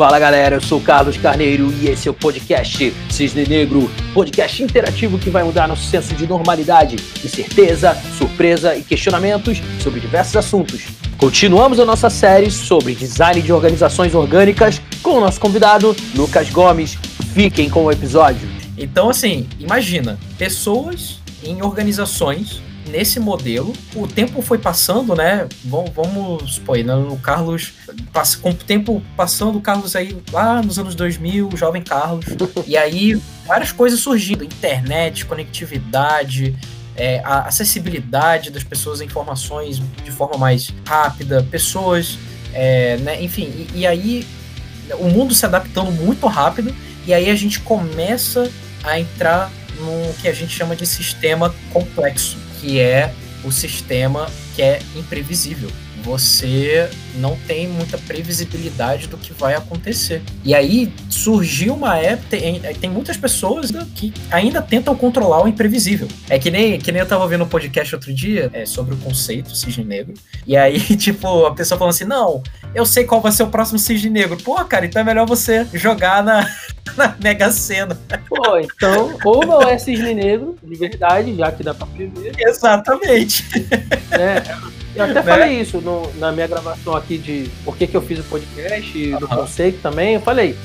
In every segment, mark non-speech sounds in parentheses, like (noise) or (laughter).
Fala galera, eu sou Carlos Carneiro e esse é o podcast Cisne Negro, podcast interativo que vai mudar nosso senso de normalidade, incerteza, surpresa e questionamentos sobre diversos assuntos. Continuamos a nossa série sobre design de organizações orgânicas com o nosso convidado Lucas Gomes. Fiquem com o episódio. Então, assim, imagina pessoas em organizações nesse modelo, o tempo foi passando, né? Vamos, vamos supor, né? o Carlos, com o tempo passando, o Carlos aí lá nos anos 2000, o jovem Carlos, (laughs) e aí várias coisas surgindo: internet, conectividade, é, a acessibilidade das pessoas a informações de forma mais rápida, pessoas, é, né? Enfim, e, e aí o mundo se adaptando muito rápido, e aí a gente começa a entrar no que a gente chama de sistema complexo que é o sistema que é imprevisível. Você não tem muita previsibilidade do que vai acontecer. E aí surgiu uma época, tem, tem muitas pessoas que ainda tentam controlar o imprevisível. É que nem, que nem eu tava vendo um podcast outro dia é, sobre o conceito cisne negro. E aí, (laughs) tipo, a pessoa falando assim: não, eu sei qual vai ser o próximo cisne negro. Pô, cara, então é melhor você jogar na, (laughs) na Mega Sena. Pô, então, ou não é cisne negro, de verdade, já que dá pra prever. Exatamente. É, eu até né? falei isso no, na minha gravação aqui de por que, que eu fiz o podcast, do conceito também. Eu falei,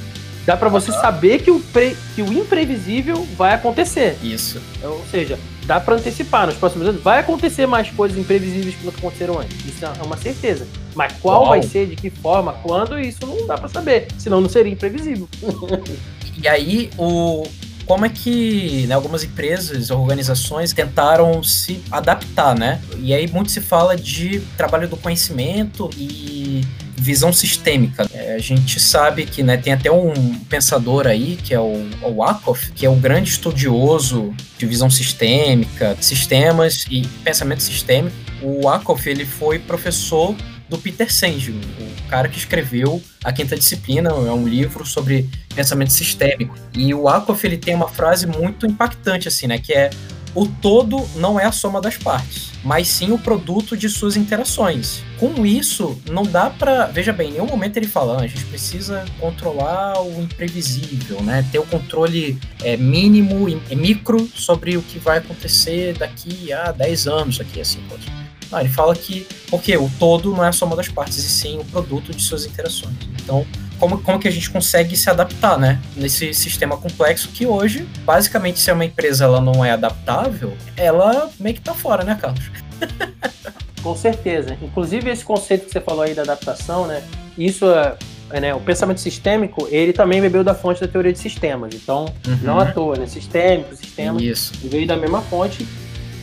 dá para você saber que o, pre, que o imprevisível vai acontecer. Isso. Ou seja, dá para antecipar. Nos próximos anos vai acontecer mais coisas imprevisíveis que não aconteceram antes. Isso é uma certeza. Mas qual Uau. vai ser, de que forma, quando, isso não dá para saber. Senão não seria imprevisível. (laughs) e aí, o, como é que né, algumas empresas, organizações tentaram se adaptar, né? E aí muito se fala de trabalho do conhecimento e visão sistêmica. É, a gente sabe que né, tem até um pensador aí, que é o, o que é um grande estudioso de visão sistêmica, sistemas e pensamento sistêmico. O Akoff, ele foi professor do Peter Senge, o cara que escreveu A Quinta Disciplina, é um livro sobre pensamento sistêmico. E o Akoff, ele tem uma frase muito impactante, assim, né, que é o todo não é a soma das partes, mas sim o produto de suas interações. Com isso, não dá para, veja bem, em nenhum momento ele fala, ah, a gente precisa controlar o imprevisível, né? Ter o controle é, mínimo e micro sobre o que vai acontecer daqui a 10 anos, aqui assim, pode. Não, ele fala que porque o todo não é a soma das partes, e sim o produto de suas interações. Então, como, como que a gente consegue se adaptar, né? Nesse sistema complexo que hoje, basicamente, se uma empresa ela não é adaptável, ela meio que tá fora, né, Carlos? (laughs) Com certeza. Inclusive, esse conceito que você falou aí da adaptação, né? Isso é, é né, o pensamento sistêmico, ele também bebeu da fonte da teoria de sistemas. Então, uhum. não à toa, né? Sistêmico, sistema, Isso. veio da mesma fonte.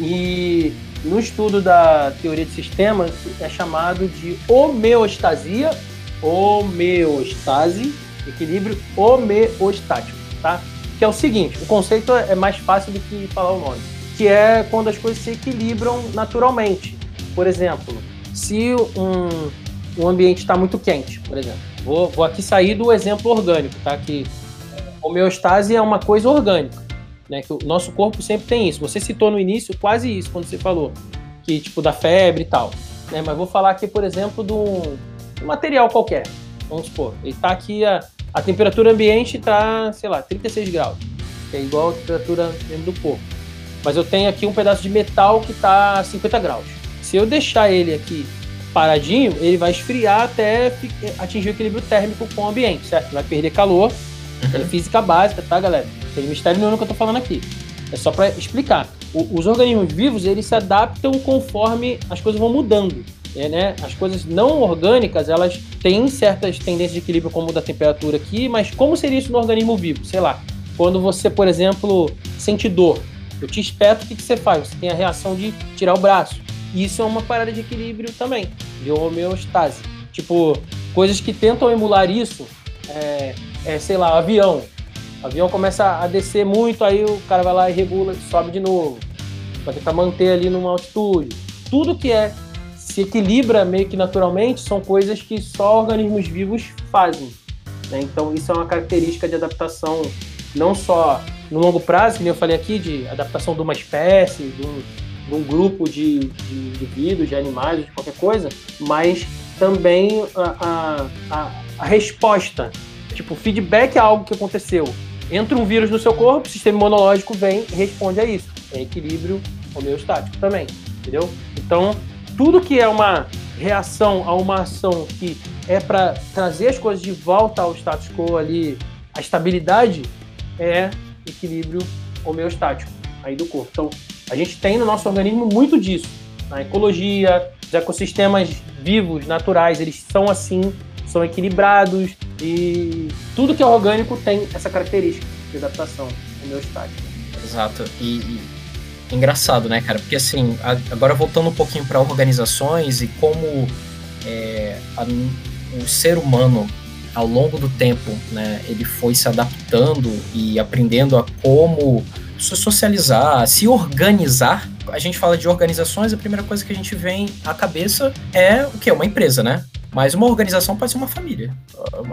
E no estudo da teoria de sistemas é chamado de homeostasia, homeostase, equilíbrio homeostático, tá? Que é o seguinte, o conceito é mais fácil do que falar o nome, que é quando as coisas se equilibram naturalmente. Por exemplo, se um, um ambiente está muito quente, por exemplo, vou, vou aqui sair do exemplo orgânico, tá? Que homeostase é uma coisa orgânica né? Que o nosso corpo sempre tem isso. Você citou no início quase isso quando você falou que tipo da febre e tal, né? Mas vou falar aqui, por exemplo, de um, material qualquer. Vamos supor, ele está aqui a, a temperatura ambiente está, sei lá, 36 graus, que é igual a temperatura dentro do corpo. Mas eu tenho aqui um pedaço de metal que está a 50 graus. Se eu deixar ele aqui paradinho, ele vai esfriar até atingir o equilíbrio térmico com o ambiente, certo? Vai perder calor. Uhum. É física básica, tá, galera? Tem mistério nenhum no que eu tô falando aqui. É só para explicar. O, os organismos vivos, eles se adaptam conforme as coisas vão mudando. É, né? As coisas não orgânicas, elas têm certas tendências de equilíbrio, como da temperatura aqui, mas como seria isso no organismo vivo? Sei lá, quando você, por exemplo, sente dor, eu te espeto, o que, que você faz? Você tem a reação de tirar o braço. Isso é uma parada de equilíbrio também, de homeostase. Tipo, coisas que tentam emular isso, é, é sei lá, avião. O avião começa a descer muito, aí o cara vai lá e regula, sobe de novo. Vai tentar manter ali numa altitude. Tudo que é se equilibra meio que naturalmente são coisas que só organismos vivos fazem. Né? Então isso é uma característica de adaptação não só no longo prazo, que eu falei aqui, de adaptação de uma espécie, de um, de um grupo de, de indivíduos, de animais, de qualquer coisa, mas também a, a, a, a resposta Tipo, feedback é algo que aconteceu. Entra um vírus no seu corpo, o sistema imunológico vem e responde a isso. É equilíbrio homeostático também, entendeu? Então, tudo que é uma reação a uma ação que é para trazer as coisas de volta ao status quo ali, a estabilidade, é equilíbrio homeostático aí do corpo. Então, a gente tem no nosso organismo muito disso. Na ecologia, os ecossistemas vivos, naturais, eles são assim, são equilibrados e tudo que é orgânico tem essa característica de adaptação homeostática. Exato. E, e engraçado, né, cara? Porque assim, agora voltando um pouquinho para organizações e como é, a, o ser humano ao longo do tempo, né, ele foi se adaptando e aprendendo a como se socializar, se organizar. A gente fala de organizações, a primeira coisa que a gente vem à cabeça é o que? Uma empresa, né? Mas uma organização pode ser uma família.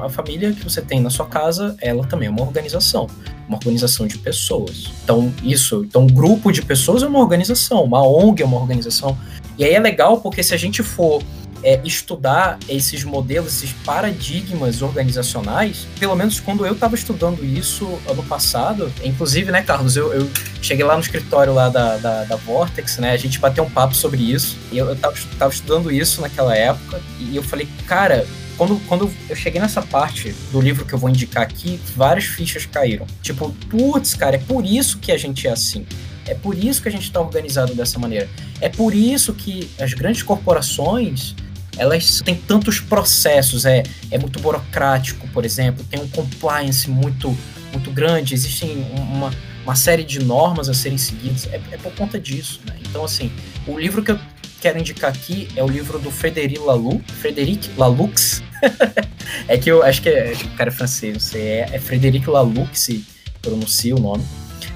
A família que você tem na sua casa, ela também é uma organização. Uma organização de pessoas. Então, isso. Então, um grupo de pessoas é uma organização. Uma ONG é uma organização. E aí é legal porque se a gente for é, estudar esses modelos, esses paradigmas organizacionais, pelo menos quando eu estava estudando isso ano passado, inclusive, né, Carlos, eu, eu cheguei lá no escritório lá da, da, da, Vortex, né, a gente bateu um papo sobre isso, e eu, estava estudando isso naquela época, e eu falei, cara, quando, quando eu cheguei nessa parte do livro que eu vou indicar aqui, várias fichas caíram. Tipo, putz, cara, é por isso que a gente é assim. É por isso que a gente está organizado dessa maneira. É por isso que as grandes corporações elas têm tantos processos, é, é muito burocrático, por exemplo, tem um compliance muito, muito grande, existem uma, uma série de normas a serem seguidas, é, é por conta disso, né? Então, assim, o livro que eu quero indicar aqui é o livro do Frederic Laloux, Frederic Laloux, (laughs) é que eu acho que é, o cara é francês, não sei, é, é Frederic Laloux que se pronuncia o nome,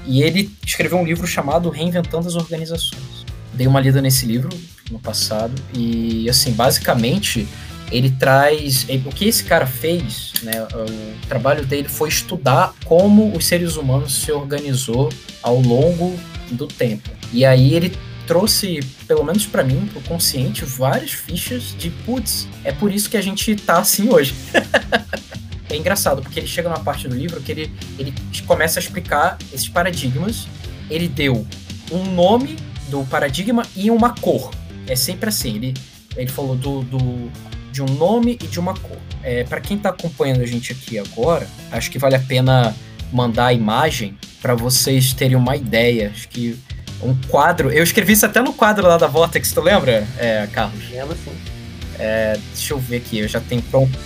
e ele escreveu um livro chamado Reinventando as Organizações. Dei uma lida nesse livro, no passado. E, assim, basicamente, ele traz. O que esse cara fez, né? O trabalho dele foi estudar como os seres humanos se organizou ao longo do tempo. E aí ele trouxe, pelo menos para mim, pro consciente, várias fichas de putz, é por isso que a gente tá assim hoje. (laughs) é engraçado, porque ele chega numa parte do livro que ele, ele começa a explicar esses paradigmas. Ele deu um nome do paradigma e uma cor. É sempre assim. Ele, ele falou do, do de um nome e de uma cor. É, para quem está acompanhando a gente aqui agora, acho que vale a pena mandar a imagem para vocês terem uma ideia. Acho que um quadro. Eu escrevi isso até no quadro lá da Vortex, tu lembra, é, Carlos? Lembro sim. É, deixa eu ver aqui, eu já tenho pronto.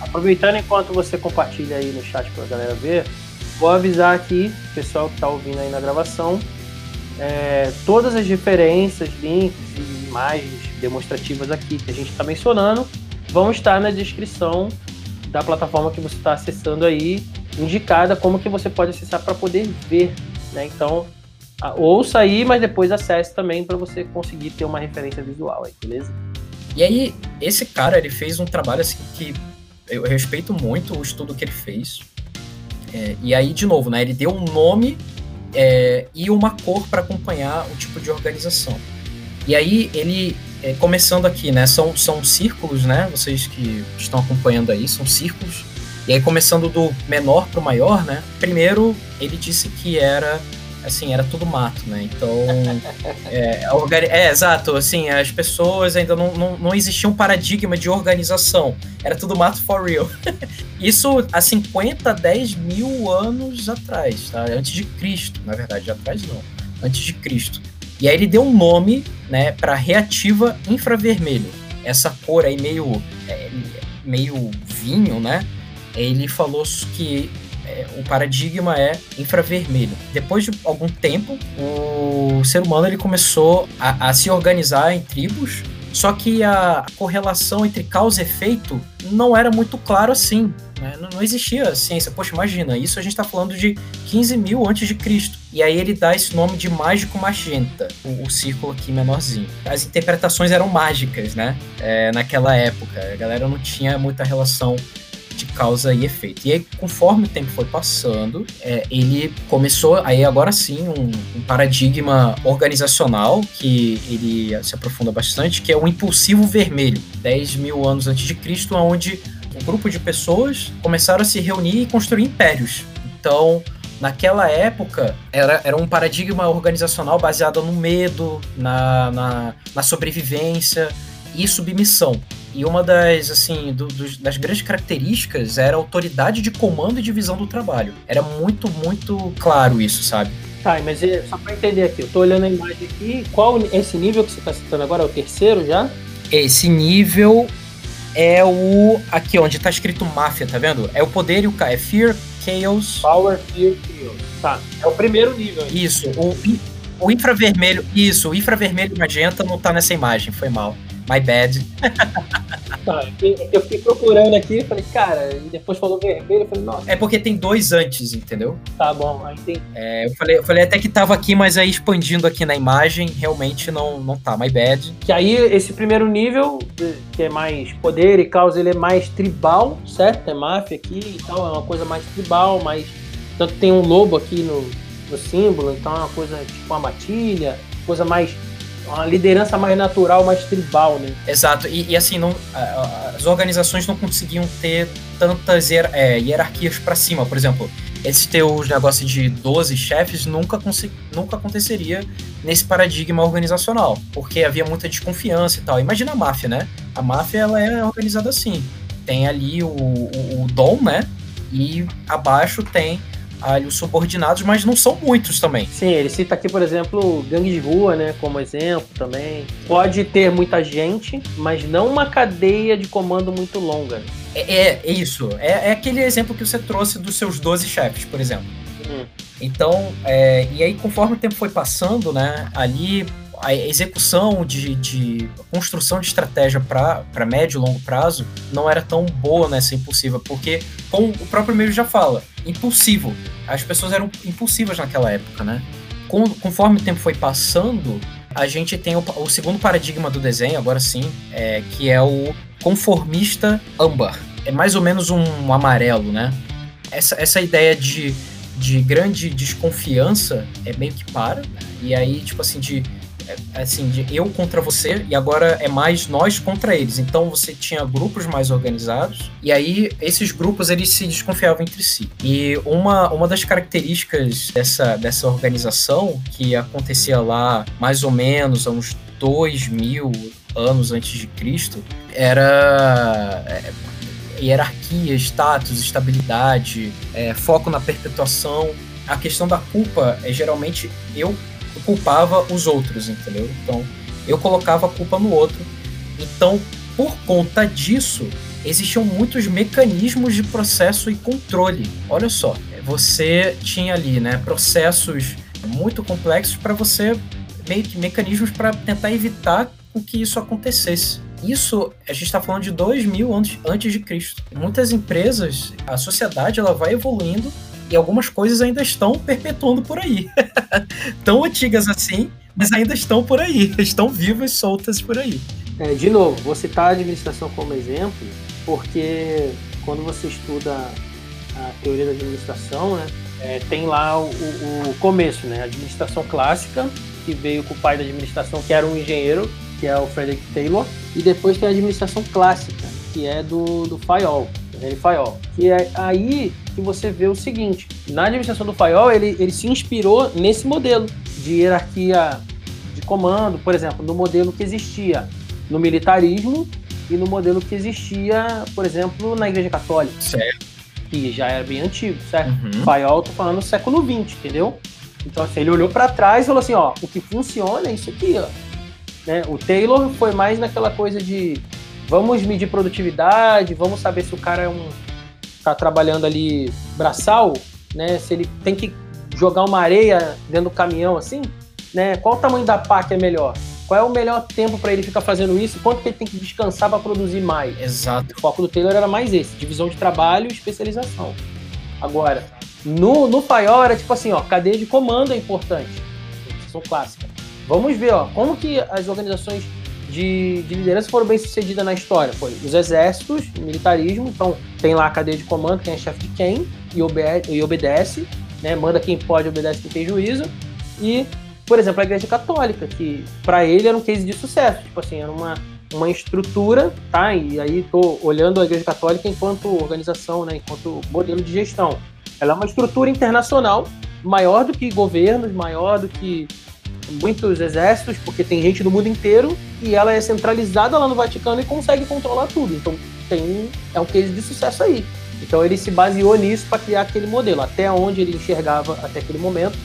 Aproveitando enquanto você compartilha aí no chat para a galera ver, vou avisar aqui, pessoal que está ouvindo aí na gravação, é, todas as referências, links e imagens demonstrativas aqui que a gente está mencionando vão estar na descrição da plataforma que você está acessando aí, indicada como que você pode acessar para poder ver. Né? Então, ouça aí, mas depois acesse também para você conseguir ter uma referência visual aí, beleza? E aí, esse cara, ele fez um trabalho assim que eu respeito muito o estudo que ele fez. É, e aí, de novo, né, ele deu um nome é, e uma cor para acompanhar o tipo de organização. E aí ele, é, começando aqui, né, são, são círculos, né, vocês que estão acompanhando aí, são círculos. E aí começando do menor para o maior, né, primeiro ele disse que era assim, era tudo mato, né? Então, (laughs) é, é, exato, assim, as pessoas ainda não, não, não existia um paradigma de organização, era tudo mato for real. (laughs) Isso há 50, 10 mil anos atrás, tá? Antes de Cristo, na verdade, atrás não, antes de Cristo. E aí ele deu um nome, né, para reativa infravermelho. Essa cor aí meio, é, meio vinho, né? Ele falou que é, o paradigma é infravermelho. Depois de algum tempo, o ser humano ele começou a, a se organizar em tribos, só que a correlação entre causa e efeito não era muito claro assim. Né? Não, não, existia ciência. Poxa, imagina, isso a gente está falando de 15 mil antes de Cristo. E aí ele dá esse nome de mágico magenta, o, o círculo aqui menorzinho. As interpretações eram mágicas, né? É, naquela época. A galera não tinha muita relação causa e efeito. E aí, conforme o tempo foi passando, é, ele começou, aí agora sim, um, um, paradigma organizacional que ele se aprofunda bastante, que é o impulsivo vermelho, 10 mil anos antes de Cristo, onde um grupo de pessoas começaram a se reunir e construir impérios. Então, naquela época, era, era um paradigma organizacional baseado no medo, na, na, na sobrevivência e submissão. E uma das, assim, do, dos, das grandes características era a autoridade de comando e divisão do trabalho. Era muito, muito claro isso, sabe? Tá, mas é, só pra entender aqui, eu tô olhando a imagem aqui, qual esse nível que você tá citando agora? É o terceiro já? Esse nível é o. Aqui onde tá escrito máfia, tá vendo? É o poder e o. É Fear, Chaos. Power, Fear, Chaos. Tá. É o primeiro nível. Isso. O, o infravermelho. Isso, o infravermelho magenta não tá nessa imagem, foi mal. My bad. Tá, eu fiquei procurando aqui e falei, cara, e depois falou vermelho, eu falei, nossa. É porque tem dois antes, entendeu? Tá bom, aí tem. É, eu, falei, eu falei até que tava aqui, mas aí expandindo aqui na imagem, realmente não, não tá, my bad. Que aí, esse primeiro nível, que é mais poder e causa, ele é mais tribal, certo? É máfia aqui e tal, é uma coisa mais tribal, mais. Tanto tem um lobo aqui no, no símbolo, então é uma coisa tipo uma matilha, coisa mais uma liderança mais natural, mais tribal, né? Exato, e, e assim, não, as organizações não conseguiam ter tantas hier, é, hierarquias para cima, por exemplo. Esse teus negócio de 12 chefes nunca, nunca aconteceria nesse paradigma organizacional, porque havia muita desconfiança e tal. Imagina a máfia, né? A máfia ela é organizada assim. Tem ali o, o, o dom, né? E abaixo tem ali os subordinados, mas não são muitos também. Sim, ele cita aqui, por exemplo, gangue de rua, né, como exemplo também. Pode ter muita gente, mas não uma cadeia de comando muito longa. É, é, é isso. É, é, aquele exemplo que você trouxe dos seus 12 chefes, por exemplo. Hum. Então, é, e aí conforme o tempo foi passando, né, ali a execução de, de construção de estratégia para médio e longo prazo não era tão boa nessa impulsiva, porque, como o próprio meio já fala, impulsivo. As pessoas eram impulsivas naquela época, né? Com, conforme o tempo foi passando, a gente tem o, o segundo paradigma do desenho, agora sim, é, que é o conformista âmbar. É mais ou menos um, amarelo, né? Essa, essa ideia de, de grande desconfiança é meio que para, e aí, tipo assim, de assim, de eu contra você, e agora é mais nós contra eles. Então você tinha grupos mais organizados, e aí esses grupos eles se desconfiavam entre si. E uma, uma das características dessa, dessa organização, que acontecia lá mais ou menos há uns dois mil anos antes de Cristo, era é, hierarquia, status, estabilidade, é, foco na perpetuação. A questão da culpa é geralmente eu culpava os outros, entendeu? Então, eu colocava a culpa no outro. Então, por conta disso, existiam muitos mecanismos de processo e controle. Olha só, você tinha ali, né, processos muito complexos para você meio que mecanismos para tentar evitar que isso acontecesse. Isso a gente está falando de dois mil anos antes de Cristo. Muitas empresas, a sociedade, ela vai evoluindo e algumas coisas ainda estão perpetuando por aí. (laughs) Tão antigas assim, mas ainda estão por aí, (laughs) estão vivas, soltas por aí. É, de novo, vou citar a administração como exemplo, porque quando você estuda a teoria da administração, né, é, tem lá o, o, começo, né, a administração clássica, que veio com o pai da administração, que era um engenheiro, que é o Frederick Taylor, e depois tem a administração clássica, que é do, do Fayol, Henry Fayol. Que é aí que você vê o seguinte: na administração do Fayol, ele, ele se inspirou nesse modelo de hierarquia de comando, por exemplo, no modelo que existia no militarismo e no modelo que existia, por exemplo, na Igreja Católica. Certo. Que já era bem antigo, certo? Uhum. Fayol, tô falando século XX, entendeu? Então, assim, ele olhou para trás e falou assim: ó, o que funciona é isso aqui, ó. Né? O Taylor foi mais naquela coisa de vamos medir produtividade, vamos saber se o cara é um tá trabalhando ali braçal, né? Se ele tem que jogar uma areia dentro do caminhão assim, né? Qual o tamanho da pá que é melhor? Qual é o melhor tempo para ele ficar fazendo isso? Quanto que ele tem que descansar para produzir mais? Exato. O foco do Taylor era mais esse, divisão de trabalho e especialização. Agora, no, no Paiol era tipo assim, ó, cadeia de comando é importante. São clássica. Vamos ver, ó, como que as organizações de, de liderança foram bem sucedidas na história. Foi os exércitos, o militarismo, então tem lá a cadeia de comando, quem é chefe de quem, e, e obedece, né? manda quem pode, obedece quem tem juízo. E, por exemplo, a Igreja Católica, que para ele era um case de sucesso. Tipo assim, era uma, uma estrutura, tá? E aí estou olhando a Igreja Católica enquanto organização, né? Enquanto modelo de gestão. Ela é uma estrutura internacional maior do que governos, maior do que muitos exércitos, porque tem gente do mundo inteiro e ela é centralizada lá no Vaticano e consegue controlar tudo. Então tem é um case de sucesso aí. Então ele se baseou nisso para criar aquele modelo, até onde ele enxergava até aquele momento.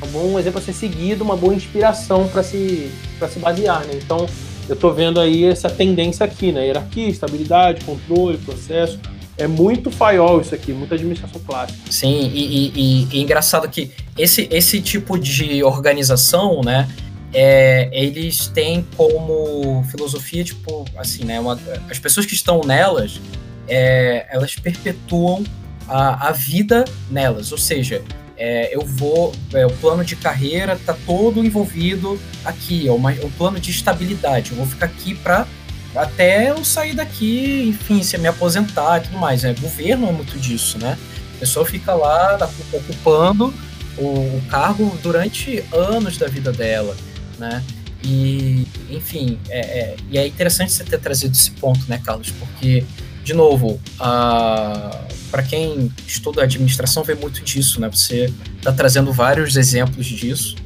É um bom exemplo a ser seguido, uma boa inspiração para se para se basear, né? Então eu estou vendo aí essa tendência aqui, né? Hierarquia, estabilidade, controle, processo é muito faiol isso aqui, muita administração clássica. Sim, e, e, e, engraçado que esse, esse tipo de organização, né, é, eles têm como filosofia, tipo, assim, né, uma, as pessoas que estão nelas, é, elas perpetuam a, a vida nelas, ou seja, é, eu vou, é, o plano de carreira está todo envolvido aqui, é uma, um plano de estabilidade, eu vou ficar aqui para até eu sair daqui, enfim, se me aposentar e tudo mais. Né? Governo é muito disso, né? A pessoa fica lá tá ocupando o, o cargo durante anos da vida dela, né? E, enfim, é, é, e é interessante você ter trazido esse ponto, né, Carlos? Porque, de novo, para quem estuda administração, vê muito disso, né? Você está trazendo vários exemplos disso.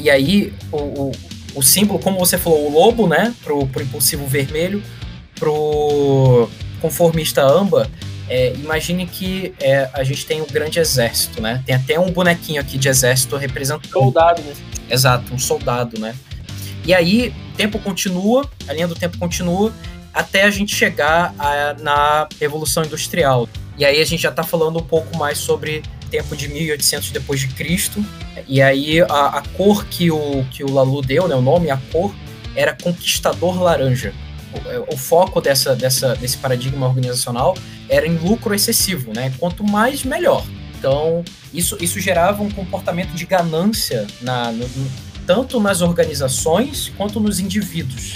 E aí, o, o símbolo, como você falou, o lobo, né? Pro, pro impulsivo vermelho, pro conformista âmbar. É, imagine que é, a gente tem um grande exército, né? Tem até um bonequinho aqui de exército representando. Soldado, né? Exato, um soldado, né? E aí, o tempo continua, a linha do tempo continua, até a gente chegar a, na Revolução Industrial. E aí a gente já está falando um pouco mais sobre tempo de 1800 depois de Cristo. E aí a, a, cor que o, que o Lalu deu, né, o nome, a cor, era Conquistador Laranja. O, o foco dessa, dessa, desse paradigma organizacional era em lucro excessivo, né? Quanto mais, melhor. Então, isso, isso gerava um comportamento de ganância na, no, tanto nas organizações quanto nos indivíduos.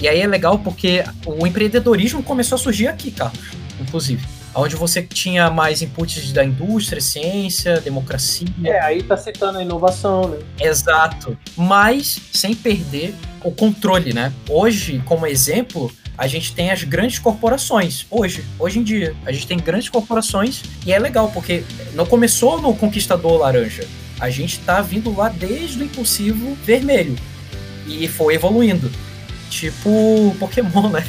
E aí é legal porque o empreendedorismo começou a surgir aqui, Carlos, inclusive onde você tinha mais inputs da indústria, ciência, democracia. É, aí tá citando a inovação, né? Exato. Mas sem perder o controle, né? Hoje, como exemplo, a gente tem as grandes corporações. Hoje, hoje em dia, a gente tem grandes corporações e é legal porque não começou no Conquistador Laranja. A gente tá vindo lá desde o impulsivo vermelho e foi evoluindo. Tipo Pokémon, né?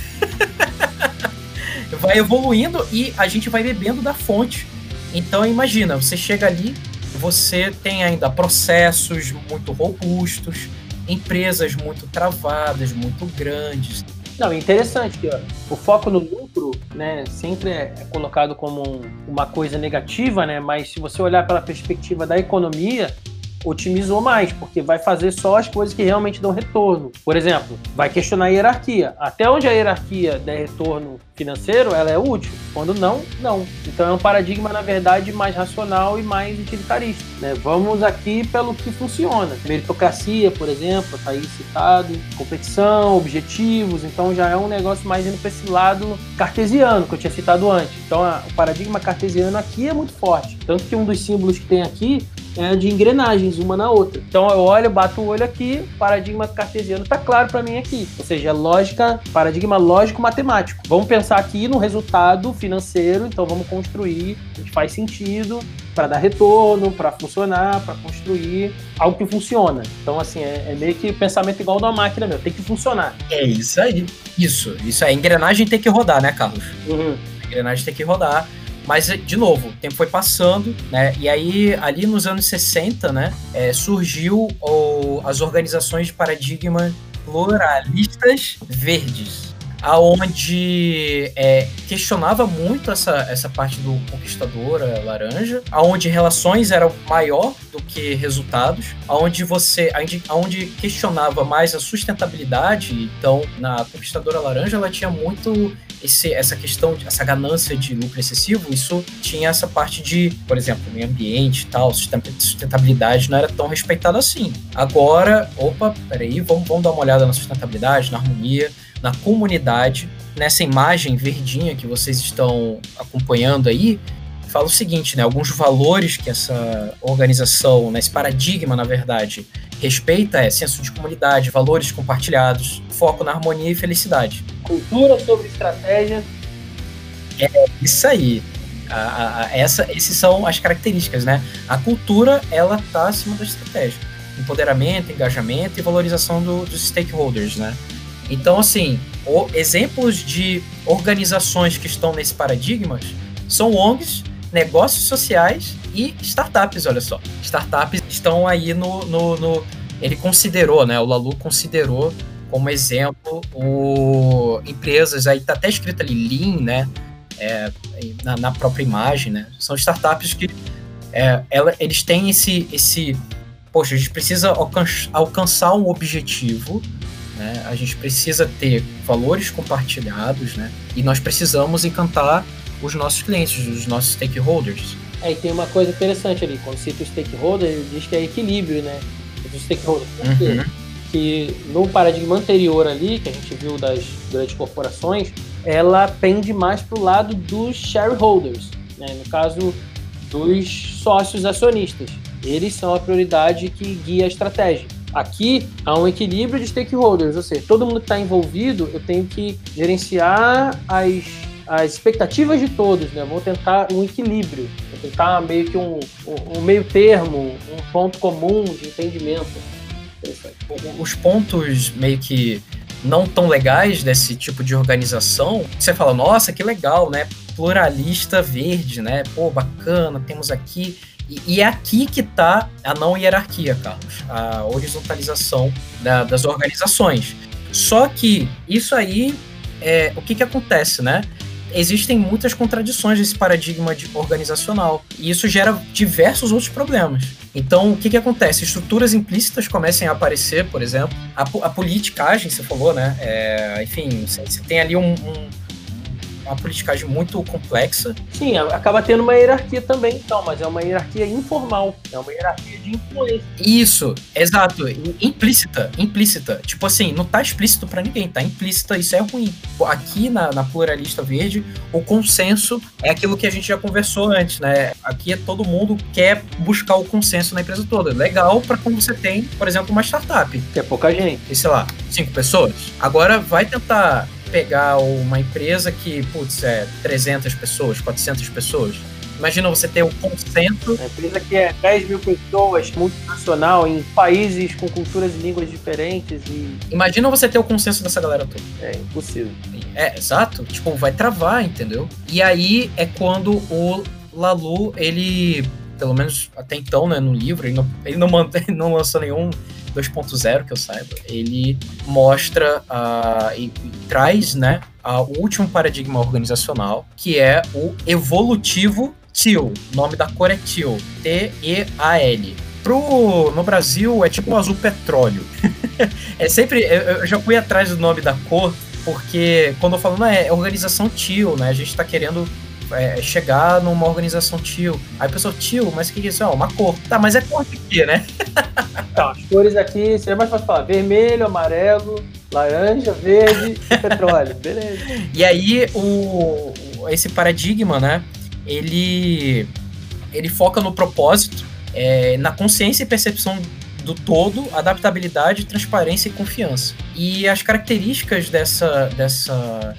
(laughs) vai evoluindo e a gente vai bebendo da fonte. Então imagina, você chega ali, você tem ainda processos muito robustos, empresas muito travadas, muito grandes. Não, interessante que o foco no lucro, né, sempre é, é colocado como um, uma coisa negativa, né? Mas se você olhar pela perspectiva da economia, otimizou mais, porque vai fazer só as coisas que realmente dão retorno. Por exemplo, vai questionar a hierarquia. Até onde a hierarquia der retorno financeiro, ela é útil. Quando não, não. Então é um paradigma, na verdade, mais racional e mais utilitarista. Né? Vamos aqui pelo que funciona. Meritocracia, por exemplo, está aí citado. Competição, objetivos. Então já é um negócio mais indo para esse lado cartesiano, que eu tinha citado antes. Então a, o paradigma cartesiano aqui é muito forte. Tanto que um dos símbolos que tem aqui é, de engrenagens uma na outra. Então eu olho, bato o olho aqui, paradigma cartesiano está claro para mim aqui. Ou seja, é lógica, paradigma lógico-matemático. Vamos pensar aqui no resultado financeiro, então vamos construir o que faz sentido para dar retorno, para funcionar, para construir algo que funciona. Então, assim, é, é, meio que pensamento igual da máquina meu, tem que funcionar. É isso aí. Isso, isso é. A engrenagem tem que rodar, né, Carlos? Uhum. A engrenagem tem que rodar. Mas, de novo, o tempo foi passando, né? E aí, ali nos anos 60, né, é, surgiu o, as organizações de paradigma pluralistas verdes aonde é, questionava muito essa, essa parte do conquistadora laranja, aonde relações eram maior do que resultados, aonde você, aonde questionava mais a sustentabilidade. Então, na conquistadora laranja, ela tinha muito esse, essa questão, essa ganância de lucro excessivo, isso tinha essa parte de, por exemplo, meio ambiente e tal, sustentabilidade não era tão respeitada assim. Agora, opa, peraí, vamos, vamos dar uma olhada na sustentabilidade, na harmonia na comunidade. Nessa imagem verdinha que vocês estão acompanhando aí, fala o seguinte, né? Alguns valores que essa organização, né, esse paradigma, na verdade, respeita é senso de comunidade, valores compartilhados, foco na harmonia e felicidade. Cultura sobre estratégia. É isso aí. A, a, essa, esses são as características, né? A cultura, ela tá acima da estratégia. Empoderamento, engajamento e valorização do, dos stakeholders, né? Então, assim, o, exemplos de organizações que estão nesse paradigma são ONGs, negócios sociais e startups, olha só. Startups estão aí no, no, no ele considerou, né? O Lalu considerou como exemplo o empresas aí tá até escrito ali Lean, né? É, na, na, própria imagem, né? São startups que é, ela, eles têm esse esse poxa, a gente precisa alcançar um objetivo, né? A gente precisa ter valores compartilhados, né? E nós precisamos encantar os nossos clientes, os nossos stakeholders. É, e tem uma coisa interessante ali, quando cita o stakeholder, ele diz que é equilíbrio, né? Os stakeholders. Por quê? Uhum. Que no paradigma anterior ali, que a gente viu das grandes corporações, ela pende mais para o lado dos shareholders, né? no caso dos sócios acionistas. Eles são a prioridade que guia a estratégia. Aqui há um equilíbrio de stakeholders, ou seja, todo mundo que está envolvido, eu tenho que gerenciar as as expectativas de todos, né? Vou tentar um equilíbrio, vou tentar meio que um, um, meio termo, um ponto comum de entendimento. Os pontos meio que não tão legais desse tipo de organização, você fala, nossa, que legal, né? Pluralista verde, né? Pô, bacana, temos aqui. E, e é aqui que está a não hierarquia, Carlos, a horizontalização da, das organizações. Só que isso aí, é, o que, que acontece, né? Existem muitas contradições nesse paradigma de organizacional. E isso gera diversos outros problemas. Então, o que, que acontece? Estruturas implícitas começam a aparecer, por exemplo. A, a politicagem, você falou, né? É, enfim, você tem ali um, um uma politicagem muito complexa. Sim, acaba tendo uma hierarquia também, então, mas é uma hierarquia informal, é uma hierarquia de influência. Isso, exato, implícita, implícita. Tipo assim, não tá explícito para ninguém, tá implícita, isso é ruim. Aqui na, na pluralista verde, o consenso é aquilo que a gente já conversou antes, né? Aqui é todo mundo quer buscar o consenso na empresa toda. Legal para quando você tem, por exemplo, uma startup. Que é pouca gente. E sei lá, cinco pessoas. Agora vai tentar pegar uma empresa que, putz, é 300 pessoas, 400 pessoas. Imagina você ter o um consenso. Uma empresa que é 10 mil pessoas, multinacional, em países com culturas e línguas diferentes. e Imagina você ter o consenso dessa galera toda. É impossível. É, exato. Tipo, vai travar, entendeu? E aí é quando o Lalu, ele, pelo menos até então, né, no livro, ele não, ele não, mantém, (laughs) não lançou nenhum 2.0, que eu saiba, ele mostra uh, e, e, traz né, uh, o último paradigma organizacional, que é o evolutivo TEAL. O nome da cor é TEAL, T-E-A-L. Pro, no Brasil é tipo azul petróleo. (laughs) é sempre. Eu, eu, já fui atrás do nome da cor, porque quando eu falo, não, é organização TEAL, né? A gente tá querendo é, chegar numa organização tio. Aí a pessoa, tio, mas o que, é isso? É uma cor. Tá, mas é cor de quê, né? então, (laughs) as cores aqui, seria mais fácil falar vermelho, amarelo, laranja, verde e petróleo. Beleza. E aí, o, esse paradigma, né? Ele, ele foca no propósito, é, na consciência e percepção do todo, adaptabilidade, transparência e confiança. E as características dessa, dessa,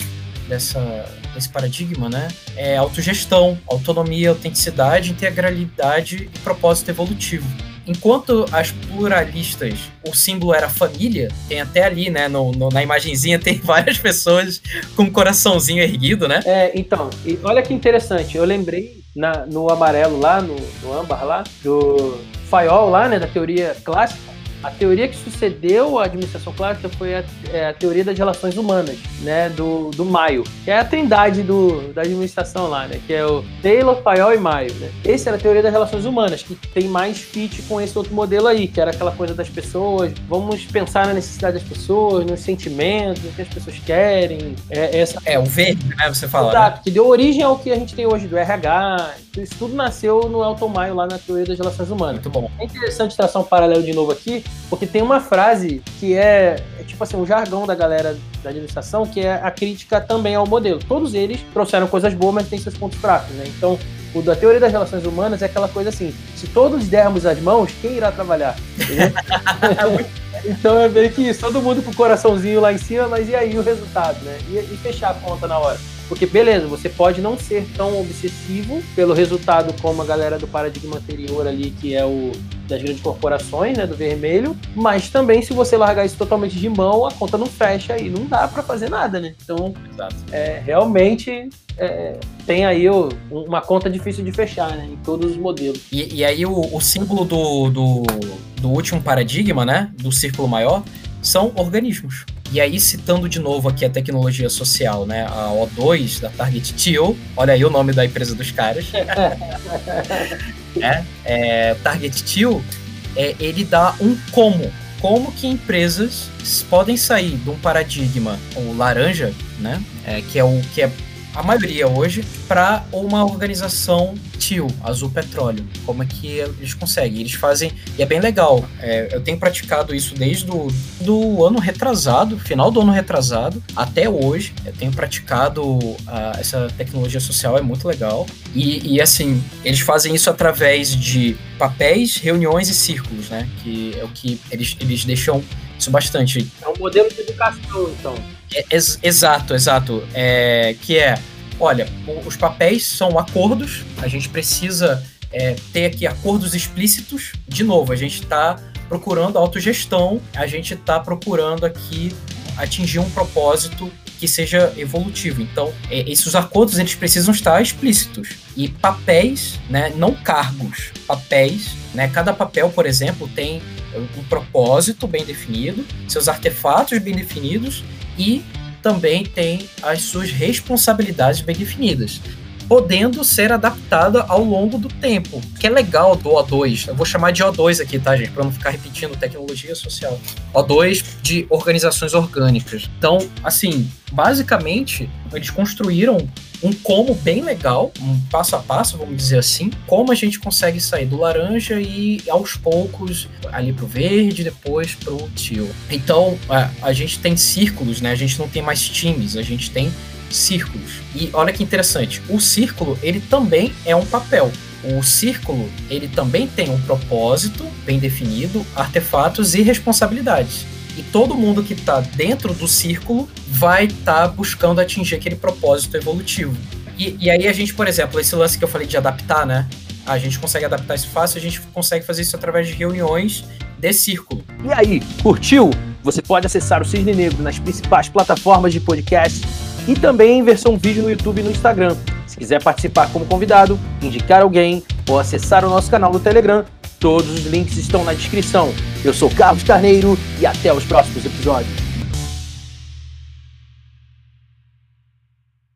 dessa esse paradigma, né? É autogestão, autonomia, autenticidade, integralidade e propósito evolutivo. Enquanto as pluralistas, o símbolo era família, tem até ali, né, no, no, na imagenzinha, (laughs) tem várias pessoas com um coraçãozinho erguido, né? É, então, olha que interessante, eu lembrei na, no amarelo lá, no, no âmbar lá, do Fayol lá, né, da teoria clássica, a teoria que sucedeu a administração clássica foi a, é, a teoria das relações humanas, né, do, do Maio, que é a trindade do, da administração lá, né, que é o Taylor, Fayol e Maio, né. Essa era a teoria das relações humanas, que tem mais fit com esse outro modelo aí, que era aquela coisa das pessoas, vamos pensar na necessidade das pessoas, nos sentimentos, no que as pessoas querem. É, essa... é o verde, né, você fala. Exato, né? que deu origem ao que a gente tem hoje do RH, isso tudo nasceu no Elton Maio lá na teoria das relações humanas. Muito bom. É interessante traçar um paralelo de novo aqui, porque tem uma frase que é, é tipo assim, um jargão da galera da administração, que é a crítica também ao modelo. Todos eles trouxeram coisas boas, mas tem seus pontos fracos, né? Então, O da teoria das relações humanas é aquela coisa assim: se todos dermos as mãos, quem irá trabalhar? (laughs) então é meio que isso, todo mundo com o coraçãozinho lá em cima, mas e aí o resultado, né? E, e fechar a conta na hora. Porque, beleza, você pode não ser tão obsessivo pelo resultado como a galera do paradigma anterior ali, que é o das grandes corporações, né, do vermelho, mas também se você largar isso totalmente de mão, a conta não fecha e não dá para fazer nada, né? Então, é, realmente é, tem aí o, uma conta difícil de fechar, né, em todos os modelos. E, e aí o, o símbolo do, do, do último paradigma, né, do círculo maior, são organismos. E aí, citando de novo aqui a tecnologia social, né? A O2 da Target Teal, olha aí o nome da empresa dos caras. (laughs) é, é, Target Teal, é, ele dá um como. Como que empresas podem sair de um paradigma, o laranja, né? É, que é o que é a maioria hoje, para uma organização TIL, Azul Petróleo. Como é que eles conseguem? Eles fazem, e é bem legal. É, eu tenho praticado isso desde o do ano retrasado, final do ano retrasado, até hoje. Eu tenho praticado uh, essa tecnologia social, é muito legal. E, e, assim, eles fazem isso através de papéis, reuniões e círculos, né? Que é o que eles, eles deixam isso bastante. É um modelo de educação, então. É, ex exato, exato. É, que é, olha, os papéis são acordos, a gente precisa é, ter aqui acordos explícitos. De novo, a gente está procurando autogestão, a gente está procurando aqui atingir um propósito que seja evolutivo. Então, é, esses acordos eles precisam estar explícitos. E papéis, né, não cargos, papéis, né, cada papel, por exemplo, tem um propósito bem definido, seus artefatos bem definidos e também tem as suas responsabilidades bem definidas, podendo ser adaptada ao longo do tempo. O que é legal do O2, eu vou chamar de O2 aqui, tá, gente, para não ficar repetindo tecnologia social. O2 de organizações orgânicas. Então, assim, basicamente, eles construíram um como bem legal, um passo a passo, vamos dizer assim, como a gente consegue sair do laranja e aos poucos ali pro verde, depois pro teal. Então, a gente tem círculos, né? A gente não tem mais times, a gente tem círculos. E olha que interessante, o círculo, ele também é um papel. O círculo, ele também tem um propósito bem definido, artefatos e responsabilidades. E todo mundo que está dentro do círculo vai estar tá buscando atingir aquele propósito evolutivo. E, e aí a gente, por exemplo, esse lance que eu falei de adaptar, né? A gente consegue adaptar isso fácil, a gente consegue fazer isso através de reuniões de círculo. E aí, curtiu? Você pode acessar o Cisne Negro nas principais plataformas de podcast e também em versão vídeo no YouTube e no Instagram. Se quiser participar como convidado, indicar alguém ou acessar o nosso canal do Telegram, Todos os links estão na descrição. Eu sou Carlos Carneiro e até os próximos episódios.